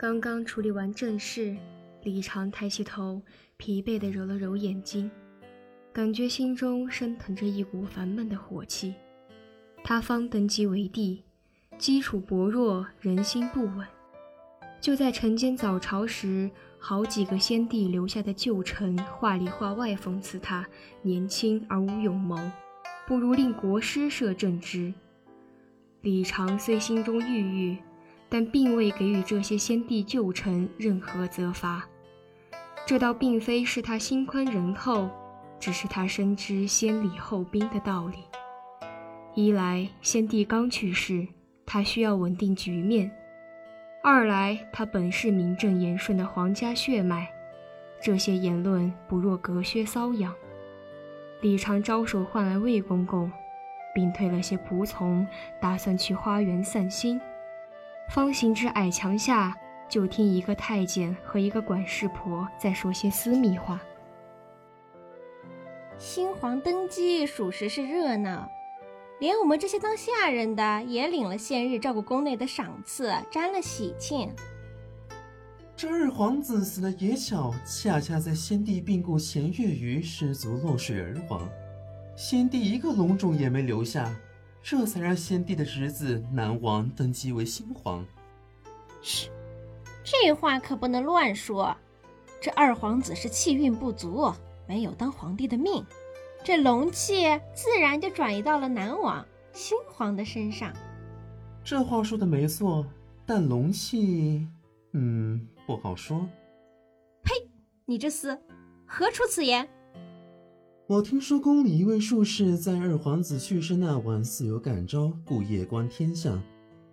刚刚处理完正事，李长抬起头，疲惫地揉了揉眼睛，感觉心中升腾着一股烦闷的火气。他方登基为帝，基础薄弱，人心不稳。就在晨间早朝时，好几个先帝留下的旧臣话里话外讽刺他年轻而无勇谋，不如令国师摄政之。李长虽心中郁郁，但并未给予这些先帝旧臣任何责罚。这倒并非是他心宽仁厚，只是他深知先礼后兵的道理。一来，先帝刚去世，他需要稳定局面；二来，他本是名正言顺的皇家血脉，这些言论不若隔靴搔痒。李常招手唤来魏公公。并退了些仆从，打算去花园散心。方行至矮墙下，就听一个太监和一个管事婆在说些私密话。新皇登基，属实是热闹，连我们这些当下人的也领了现日照顾宫内的赏赐，沾了喜庆。这二皇子死的也巧，恰恰在先帝病故前月余失足落水而亡。先帝一个龙种也没留下，这才让先帝的侄子南王登基为新皇。嘘，这话可不能乱说。这二皇子是气运不足，没有当皇帝的命，这龙气自然就转移到了南王新皇的身上。这话说的没错，但龙气，嗯，不好说。呸！你这厮，何出此言？我听说宫里一位术士在二皇子去世那晚似有感召，故夜观天象，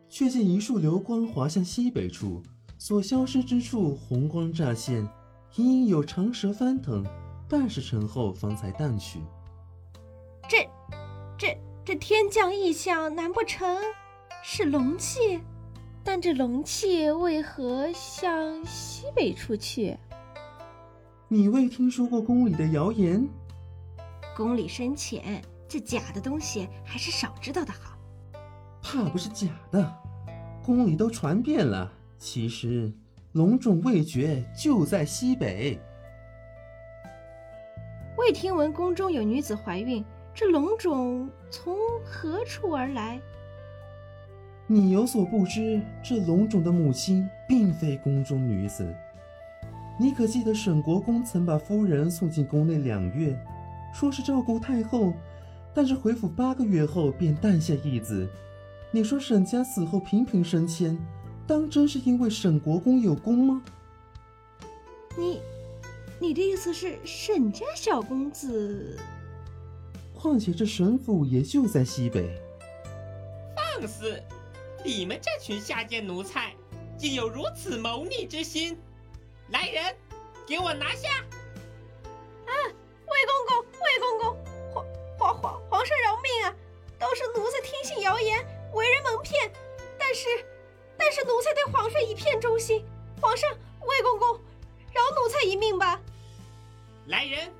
却见一束流光滑向西北处，所消失之处红光乍现，隐隐有长蛇翻腾，半时辰后方才淡去。这、这、这天降异象，难不成是龙气？但这龙气为何向西北处去？你未听说过宫里的谣言？宫里深浅，这假的东西还是少知道的好。怕不是假的，宫里都传遍了。其实龙种未觉，就在西北。未听闻宫中有女子怀孕，这龙种从何处而来？你有所不知，这龙种的母亲并非宫中女子。你可记得沈国公曾把夫人送进宫内两月？说是照顾太后，但是回府八个月后便诞下一子。你说沈家死后频频升迁，当真是因为沈国公有功吗？你，你的意思是沈家小公子？况且这沈府也就在西北。放肆！你们这群下贱奴才，竟有如此谋逆之心！来人，给我拿下！啊！魏公公，魏公公，皇皇皇皇上饶命啊！都是奴才听信谣言，为人蒙骗。但是，但是奴才对皇上一片忠心。皇上，魏公公，饶奴才一命吧！来人，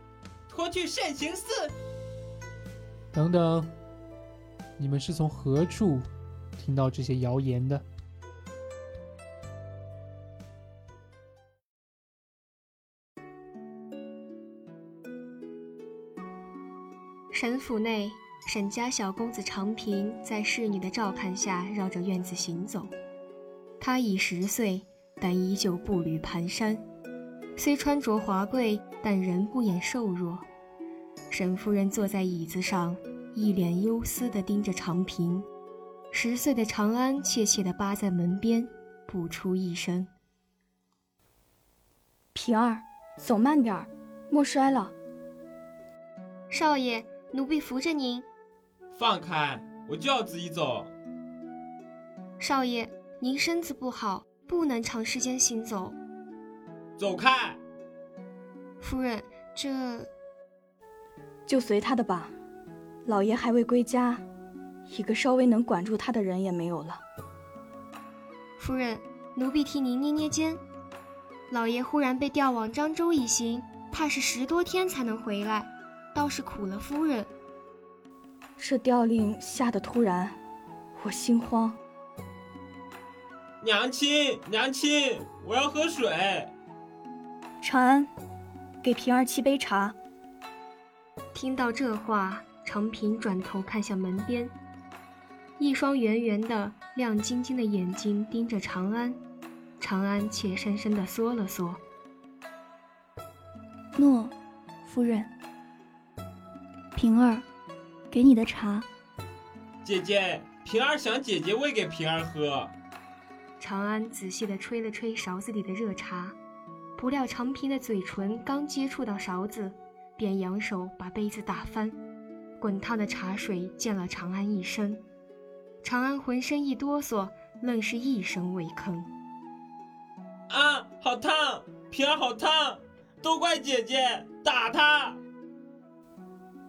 拖去慎刑司。等等，你们是从何处听到这些谣言的？沈府内，沈家小公子长平在侍女的照看下绕着院子行走。他已十岁，但依旧步履蹒跚。虽穿着华贵，但仍不掩瘦弱。沈夫人坐在椅子上，一脸忧思地盯着长平。十岁的长安怯怯地扒在门边，不出一声。平儿，走慢点儿，莫摔了。少爷。奴婢扶着您，放开，我就要自己走。少爷，您身子不好，不能长时间行走。走开。夫人，这就随他的吧。老爷还未归家，一个稍微能管住他的人也没有了。夫人，奴婢替您捏捏肩。老爷忽然被调往漳州一行，怕是十多天才能回来。倒是苦了夫人。这调令下的突然，我心慌。娘亲，娘亲，我要喝水。长安，给平儿沏杯茶。听到这话，长平转头看向门边，一双圆圆的、亮晶晶的眼睛盯着长安。长安怯生生的缩了缩。诺，夫人。平儿，给你的茶。姐姐，平儿想姐姐喂给平儿喝。长安仔细地吹了吹勺子里的热茶，不料长平的嘴唇刚接触到勺子，便扬手把杯子打翻，滚烫的茶水溅了长安一身。长安浑身一哆嗦，愣是一声未吭。啊，好烫！平儿好烫！都怪姐姐打她。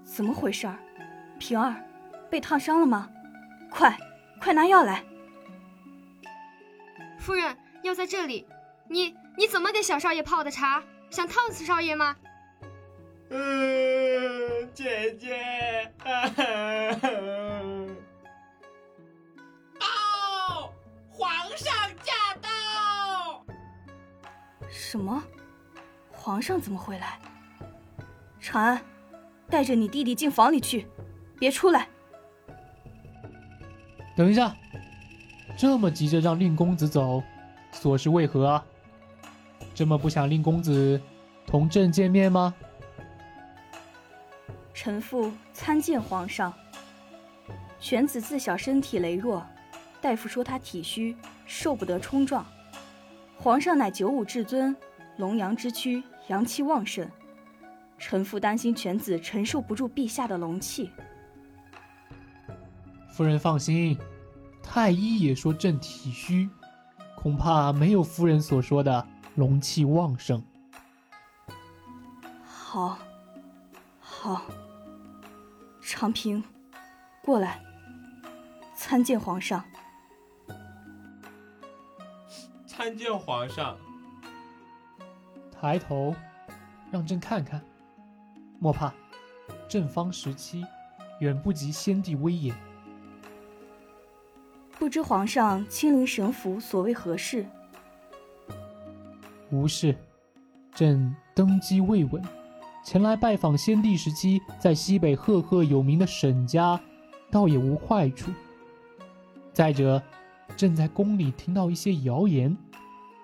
怎么回事儿？平儿，被烫伤了吗？快，快拿药来！夫人，药在这里。你你怎么给小少爷泡的茶？想烫死少爷吗？嗯，姐姐。报，皇上驾到！什么？皇上怎么会来？长安，带着你弟弟进房里去，别出来。等一下，这么急着让令公子走，所是为何啊？这么不想令公子同朕见面吗？臣妇参见皇上。犬子自小身体羸弱，大夫说他体虚，受不得冲撞。皇上乃九五至尊，龙阳之躯，阳气旺盛。臣妇担心犬子承受不住陛下的龙气。夫人放心，太医也说朕体虚，恐怕没有夫人所说的龙气旺盛。好，好。长平，过来，参见皇上。参见皇上。抬头，让朕看看。莫怕，正方时期，远不及先帝威严。不知皇上亲临神府，所为何事？无事，朕登基未稳，前来拜访先帝时期在西北赫赫有名的沈家，倒也无坏处。再者，朕在宫里听到一些谣言，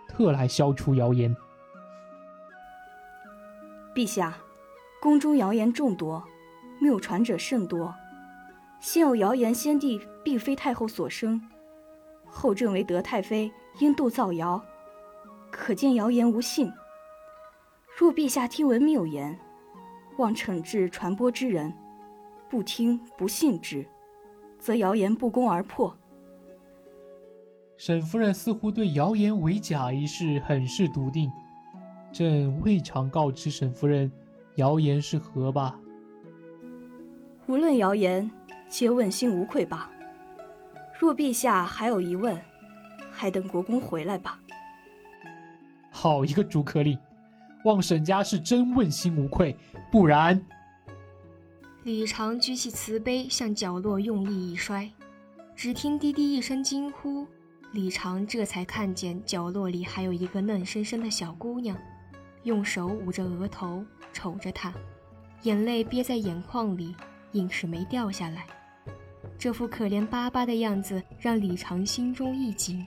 特来消除谣言。陛下，宫中谣言众多，谬传者甚多。先有谣言，先帝并非太后所生，后朕为德太妃，因度造谣，可见谣言无信。若陛下听闻谬言，望惩治传播之人；不听不信之，则谣言不攻而破。沈夫人似乎对谣言为假一事很是笃定，朕未尝告知沈夫人谣言是何吧？无论谣言。皆问心无愧吧。若陛下还有疑问，还等国公回来吧。好一个逐客令！望沈家是真问心无愧，不然……李长举起瓷杯，向角落用力一摔，只听滴滴一声惊呼，李长这才看见角落里还有一个嫩生生的小姑娘，用手捂着额头，瞅着他，眼泪憋在眼眶里，硬是没掉下来。这副可怜巴巴的样子让李长心中一紧，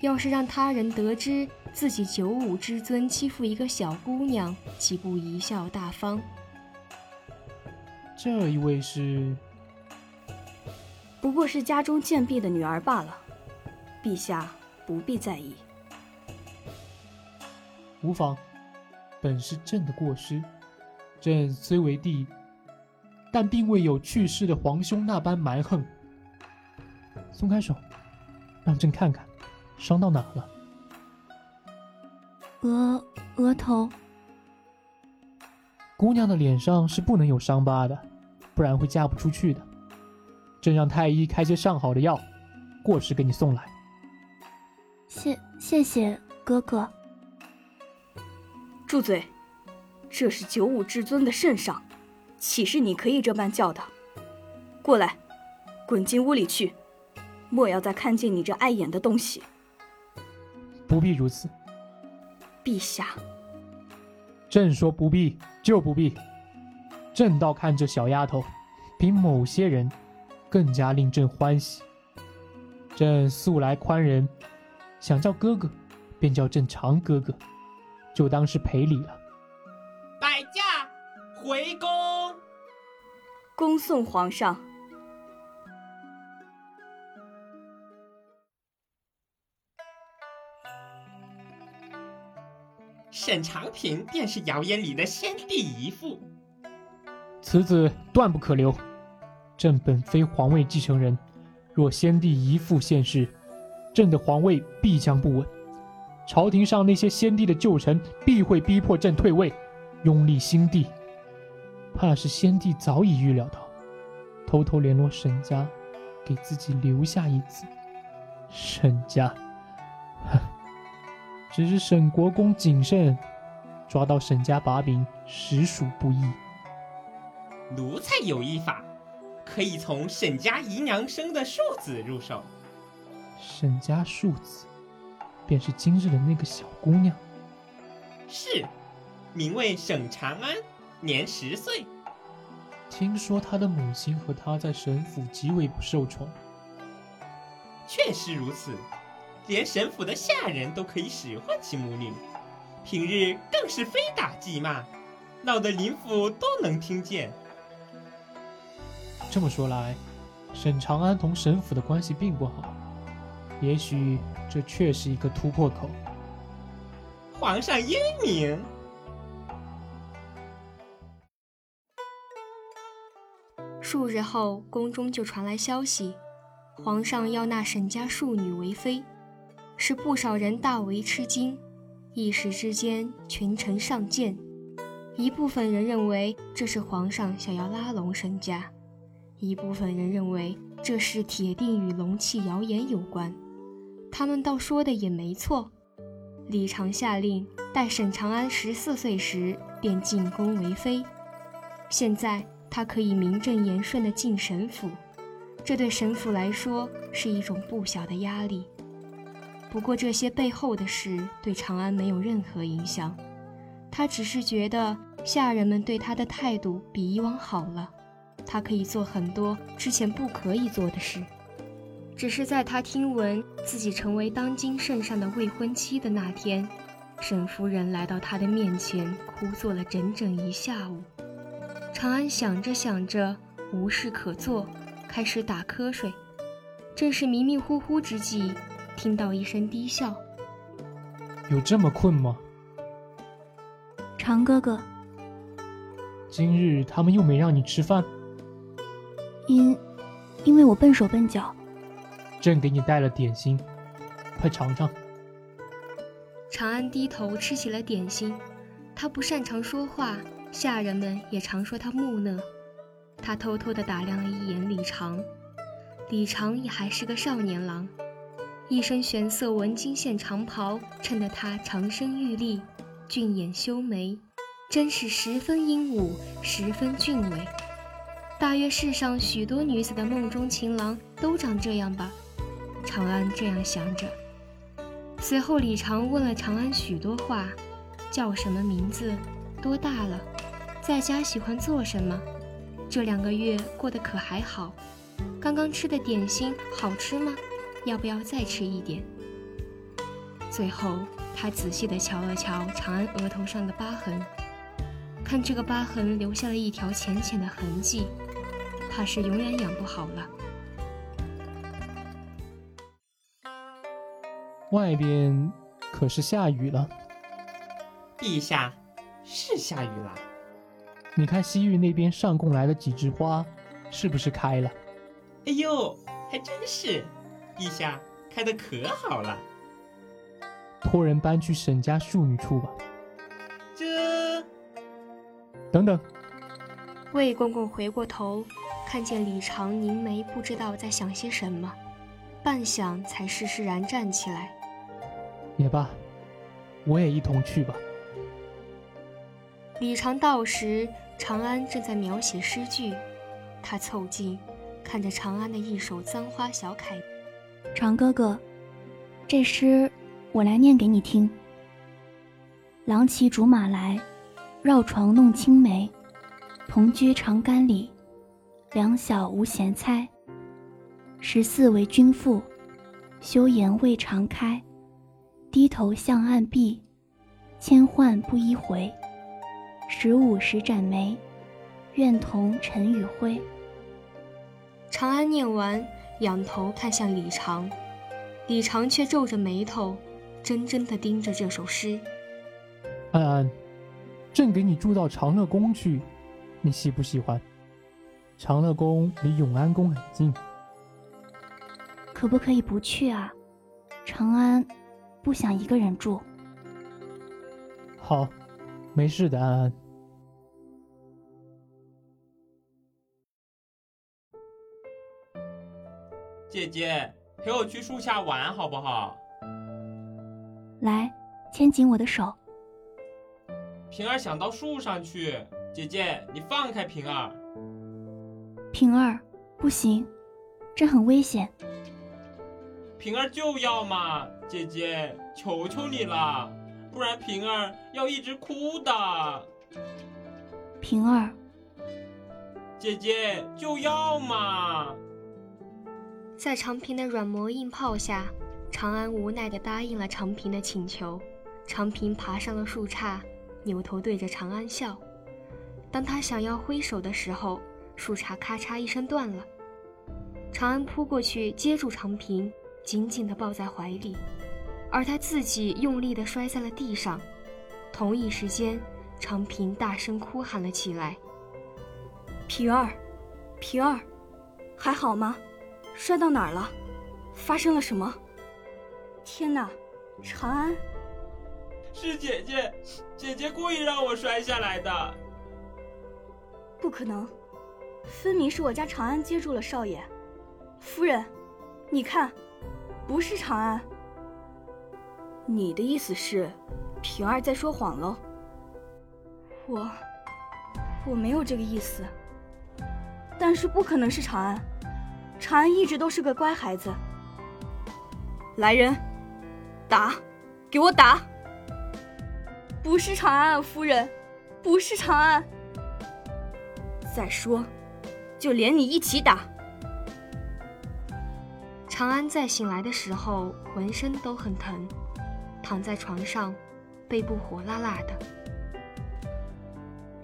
要是让他人得知自己九五之尊欺负一个小姑娘，岂不贻笑大方？这一位是，不过是家中贱婢的女儿罢了，陛下不必在意。无妨，本是朕的过失，朕虽为帝。但并未有去世的皇兄那般蛮横。松开手，让朕看看，伤到哪了？额额头。姑娘的脸上是不能有伤疤的，不然会嫁不出去的。朕让太医开些上好的药，过时给你送来。谢谢谢哥哥。住嘴！这是九五至尊的圣上。岂是你可以这般叫的？过来，滚进屋里去！莫要再看见你这碍眼的东西！不必如此。陛下，朕说不必就不必。朕倒看这小丫头，比某些人更加令朕欢喜。朕素来宽仁，想叫哥哥，便叫朕长哥哥，就当是赔礼了。摆驾回宫。恭送皇上。沈长平便是谣言里的先帝遗妇，此子断不可留。朕本非皇位继承人，若先帝遗妇现世，朕的皇位必将不稳。朝廷上那些先帝的旧臣必会逼迫朕退位，拥立新帝。怕是先帝早已预料到，偷偷联络沈家，给自己留下一子。沈家，哼。只是沈国公谨慎，抓到沈家把柄实属不易。奴才有一法，可以从沈家姨娘生的庶子入手。沈家庶子，便是今日的那个小姑娘。是，名为沈长安，年十岁。听说她的母亲和她在沈府极为不受宠。确实如此。连沈府的下人都可以使唤其母女，平日更是非打即骂，闹得林府都能听见。这么说来，沈长安同沈府的关系并不好，也许这确是一个突破口。皇上英明。数日后，宫中就传来消息，皇上要纳沈家庶女为妃。使不少人大为吃惊，一时之间群臣上谏。一部分人认为这是皇上想要拉拢沈家，一部分人认为这是铁定与龙气谣言有关。他们倒说的也没错。李常下令，待沈长安十四岁时便进宫为妃。现在他可以名正言顺地进沈府，这对沈府来说是一种不小的压力。不过这些背后的事对长安没有任何影响，他只是觉得下人们对他的态度比以往好了，他可以做很多之前不可以做的事。只是在他听闻自己成为当今圣上的未婚妻的那天，沈夫人来到他的面前，哭坐了整整一下午。长安想着想着，无事可做，开始打瞌睡。正是迷迷糊糊之际。听到一声低笑，有这么困吗？长哥哥，今日他们又没让你吃饭？因，因为我笨手笨脚。朕给你带了点心，快尝尝。长安低头吃起了点心，他不擅长说话，下人们也常说他木讷。他偷偷地打量了一眼李长，李长也还是个少年郎。一身玄色纹金线长袍，衬得他长身玉立，俊眼修眉，真是十分英武，十分俊伟。大约世上许多女子的梦中情郎都长这样吧？长安这样想着。随后，李长问了长安许多话：叫什么名字？多大了？在家喜欢做什么？这两个月过得可还好？刚刚吃的点心好吃吗？要不要再吃一点？最后，他仔细地瞧了瞧长安额头上的疤痕，看这个疤痕留下了一条浅浅的痕迹，怕是永远养不好了。外边可是下雨了。陛下，是下雨了。你看西域那边上贡来的几枝花，是不是开了？哎呦，还真是。陛下开的可好了，托人搬去沈家庶女处吧。这……等等。魏公公回过头，看见李长凝眉，不知道在想些什么，半晌才释释然站起来。也罢，我也一同去吧。李长到时，长安正在描写诗句，他凑近，看着长安的一手簪花小楷。长哥哥，这诗我来念给你听。郎骑竹马来，绕床弄青梅。同居长干里，两小无嫌猜。十四为君妇，羞颜未尝开。低头向岸壁，千唤不一回。十五时展眉，愿同尘与灰。长安念完，仰头看向李长，李长却皱着眉头，怔怔地盯着这首诗。安安，朕给你住到长乐宫去。你喜不喜欢？长乐宫离永安宫很近，可不可以不去啊？长安不想一个人住。好，没事的，安安。姐姐，陪我去树下玩好不好？来，牵紧我的手。平儿想到树上去。姐姐，你放开平儿！平儿，不行，这很危险。平儿就要嘛，姐姐，求求你了，不然平儿要一直哭的。平儿，姐姐就要嘛。在长平的软磨硬泡下，长安无奈地答应了长平的请求。长平爬上了树杈，扭头对着长安笑。当他想要挥手的时候，树杈咔嚓一声断了。长安扑过去接住长平，紧紧地抱在怀里，而他自己用力地摔在了地上。同一时间，长平大声哭喊了起来：“平儿，平儿，还好吗？摔到哪儿了？发生了什么？天哪，长安！是姐姐，姐姐故意让我摔下来的。”不可能，分明是我家长安接住了少爷。夫人，你看，不是长安。你的意思是，平儿在说谎喽？我，我没有这个意思。但是不可能是长安，长安一直都是个乖孩子。来人，打，给我打！不是长安，夫人，不是长安。再说，就连你一起打。长安在醒来的时候，浑身都很疼，躺在床上，背部火辣辣的。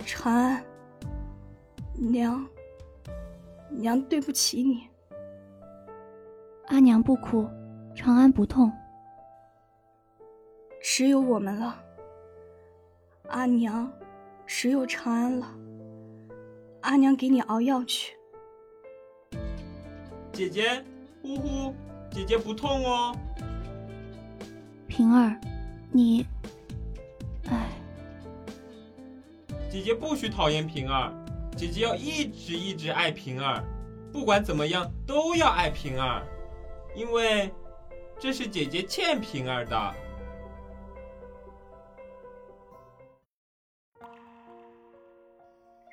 长安，娘，娘对不起你。阿娘不哭，长安不痛。只有我们了，阿娘，只有长安了。阿娘给你熬药去。姐姐，呼呼，姐姐不痛哦。平儿，你，哎，姐姐不许讨厌平儿，姐姐要一直一直爱平儿，不管怎么样都要爱平儿，因为这是姐姐欠平儿的。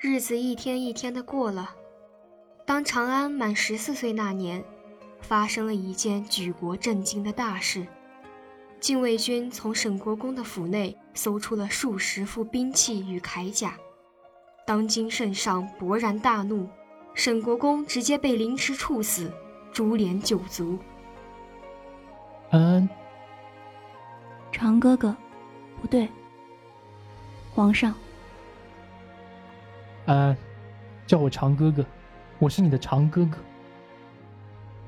日子一天一天的过了。当长安满十四岁那年，发生了一件举国震惊的大事：禁卫军从沈国公的府内搜出了数十副兵器与铠甲。当今圣上勃然大怒，沈国公直接被凌迟处死，株连九族。安安，长哥哥，不对，皇上。安安，叫我长哥哥，我是你的长哥哥。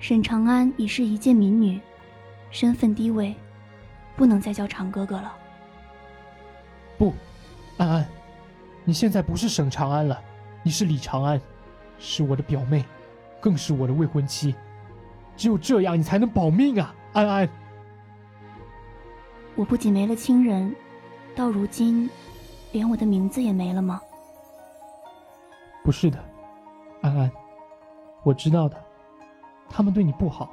沈长安已是一介民女，身份低微，不能再叫长哥哥了。不，安安，你现在不是沈长安了，你是李长安，是我的表妹，更是我的未婚妻。只有这样，你才能保命啊，安安。我不仅没了亲人，到如今，连我的名字也没了吗？不是的，安安，我知道的，他们对你不好。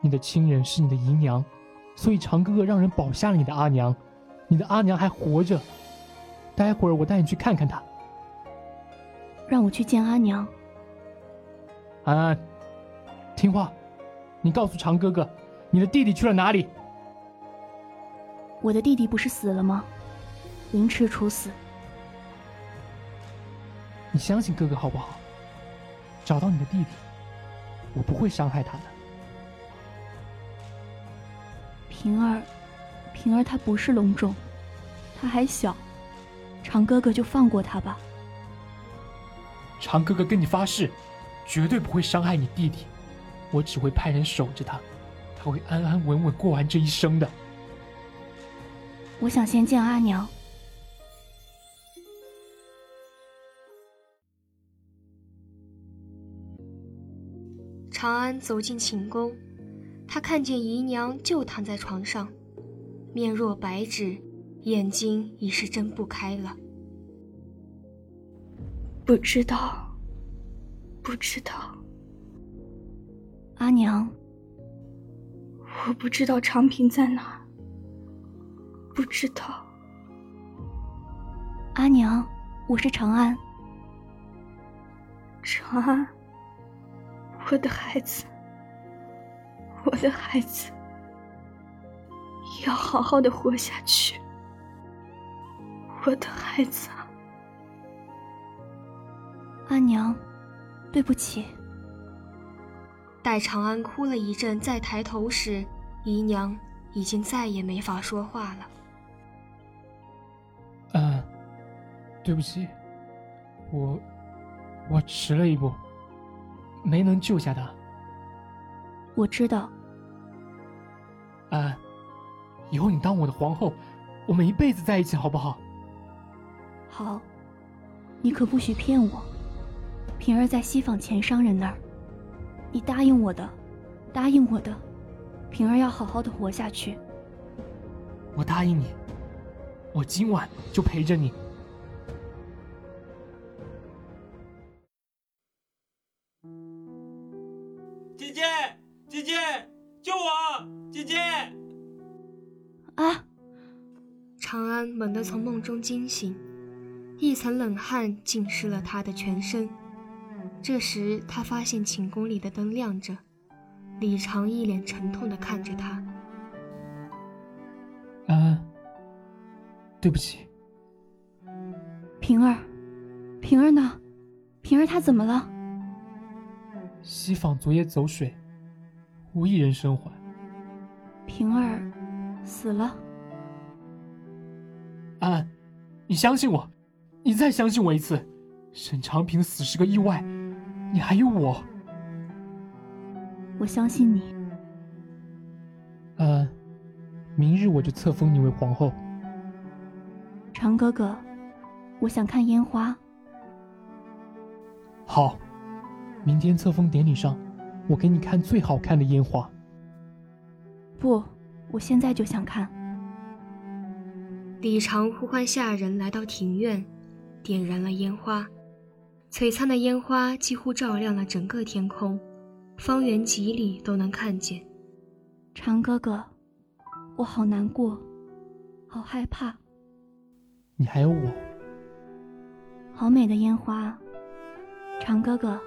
你的亲人是你的姨娘，所以长哥哥让人保下了你的阿娘。你的阿娘还活着，待会儿我带你去看看她。让我去见阿娘。安安，听话，你告诉长哥哥，你的弟弟去了哪里？我的弟弟不是死了吗？凌迟处死。你相信哥哥好不好？找到你的弟弟，我不会伤害他的。平儿，平儿他不是龙种，他还小，长哥哥就放过他吧。长哥哥跟你发誓，绝对不会伤害你弟弟，我只会派人守着他，他会安安稳稳过完这一生的。我想先见阿娘。长安走进寝宫，他看见姨娘就躺在床上，面若白纸，眼睛已是睁不开了。不知道，不知道，阿娘，我不知道长平在哪，不知道。阿娘，我是长安。长安。我的孩子，我的孩子，要好好的活下去。我的孩子啊，阿娘，对不起。待长安哭了一阵，再抬头时，姨娘已经再也没法说话了。嗯，对不起，我我迟了一步。没能救下他，我知道。安，以后你当我的皇后，我们一辈子在一起，好不好？好，你可不许骗我。平儿在西坊钱商人那儿，你答应我的，答应我的，平儿要好好的活下去。我答应你，我今晚就陪着你。从梦中惊醒，一层冷汗浸湿了他的全身。这时，他发现寝宫里的灯亮着，李长一脸沉痛地看着他。安安，对不起。平儿，平儿呢？平儿她怎么了？西坊昨夜走水，无一人生还。平儿。死了，安安，你相信我，你再相信我一次。沈长平死是个意外，你还有我。我相信你。安安，明日我就册封你为皇后。长哥哥，我想看烟花。好，明天册封典礼上，我给你看最好看的烟花。不。我现在就想看。李长呼唤下人来到庭院，点燃了烟花，璀璨的烟花几乎照亮了整个天空，方圆几里都能看见。长哥哥，我好难过，好害怕。你还有我。好美的烟花，长哥哥，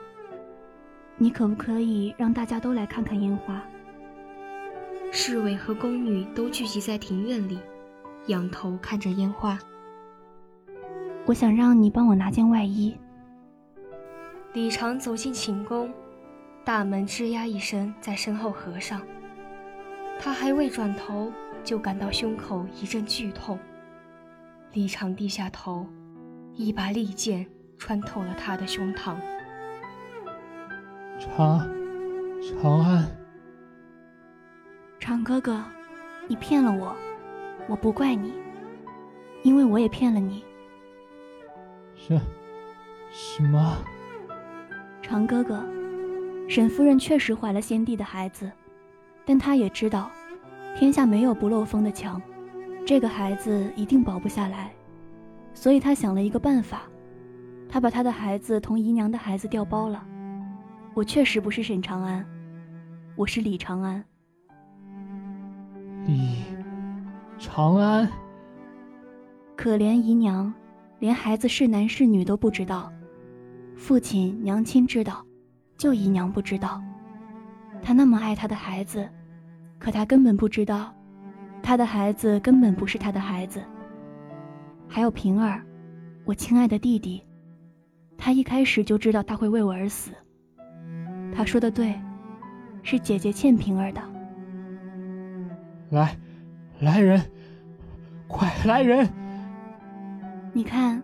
你可不可以让大家都来看看烟花？侍卫和宫女都聚集在庭院里，仰头看着烟花。我想让你帮我拿件外衣。李长走进寝宫，大门吱呀一声在身后合上。他还未转头，就感到胸口一阵剧痛。李长低下头，一把利剑穿透了他的胸膛。长，长安。长哥哥，你骗了我，我不怪你，因为我也骗了你。什，什么？长哥哥，沈夫人确实怀了先帝的孩子，但她也知道，天下没有不漏风的墙，这个孩子一定保不下来，所以她想了一个办法，她把她的孩子同姨娘的孩子调包了。我确实不是沈长安，我是李长安。李长安，可怜姨娘，连孩子是男是女都不知道。父亲娘亲知道，就姨娘不知道。她那么爱她的孩子，可她根本不知道，他的孩子根本不是他的孩子。还有平儿，我亲爱的弟弟，他一开始就知道他会为我而死。他说的对，是姐姐欠平儿的。来，来人，快来人！你看，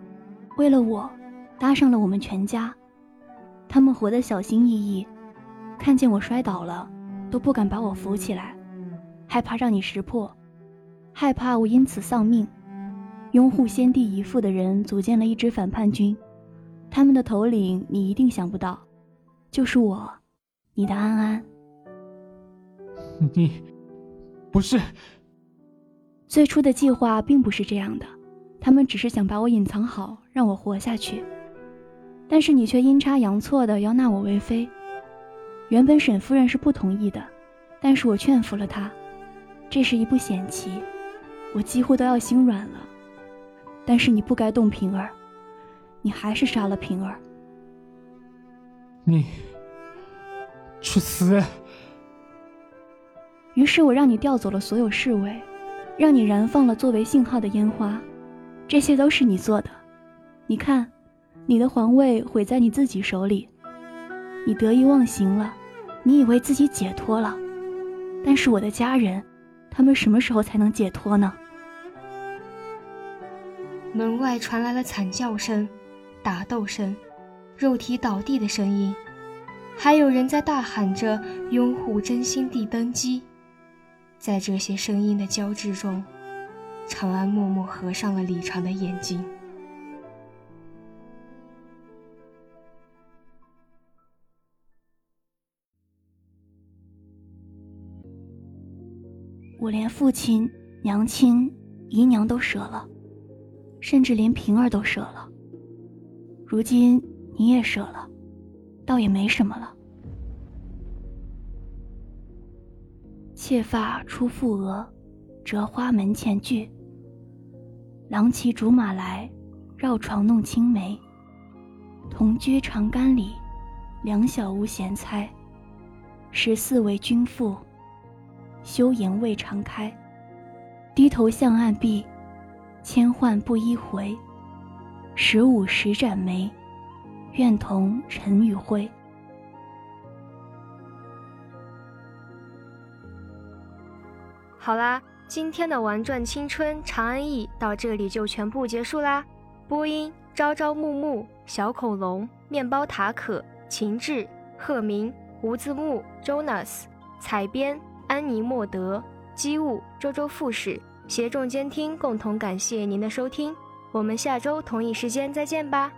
为了我，搭上了我们全家。他们活得小心翼翼，看见我摔倒了，都不敢把我扶起来，害怕让你识破，害怕我因此丧命。拥护先帝遗腹的人组建了一支反叛军，他们的头领你一定想不到，就是我，你的安安。你，不是。最初的计划并不是这样的，他们只是想把我隐藏好，让我活下去。但是你却阴差阳错的要纳我为妃。原本沈夫人是不同意的，但是我劝服了她。这是一步险棋，我几乎都要心软了。但是你不该动平儿，你还是杀了平儿。你去死！于是我让你调走了所有侍卫，让你燃放了作为信号的烟花，这些都是你做的。你看，你的皇位毁在你自己手里，你得意忘形了，你以为自己解脱了，但是我的家人，他们什么时候才能解脱呢？门外传来了惨叫声、打斗声、肉体倒地的声音，还有人在大喊着拥护真心帝登基。在这些声音的交织中，长安默默合上了李长的眼睛。我连父亲、娘亲、姨娘都舍了。甚至连平儿都舍了，如今你也舍了，倒也没什么了。妾发出覆额，折花门前剧。郎骑竹马来，绕床弄青梅。同居长干里，两小无嫌猜。十四为君妇，羞颜未尝开。低头向暗壁。千唤不一回，十五时展眉，愿同尘与灰。好啦，今天的《玩转青春长安忆》到这里就全部结束啦。播音：朝朝暮暮、小恐龙、面包塔可、秦志、鹤鸣、胡字幕、Jonas、采编：安妮莫德、机务：周周副使。协众监听，共同感谢您的收听，我们下周同一时间再见吧。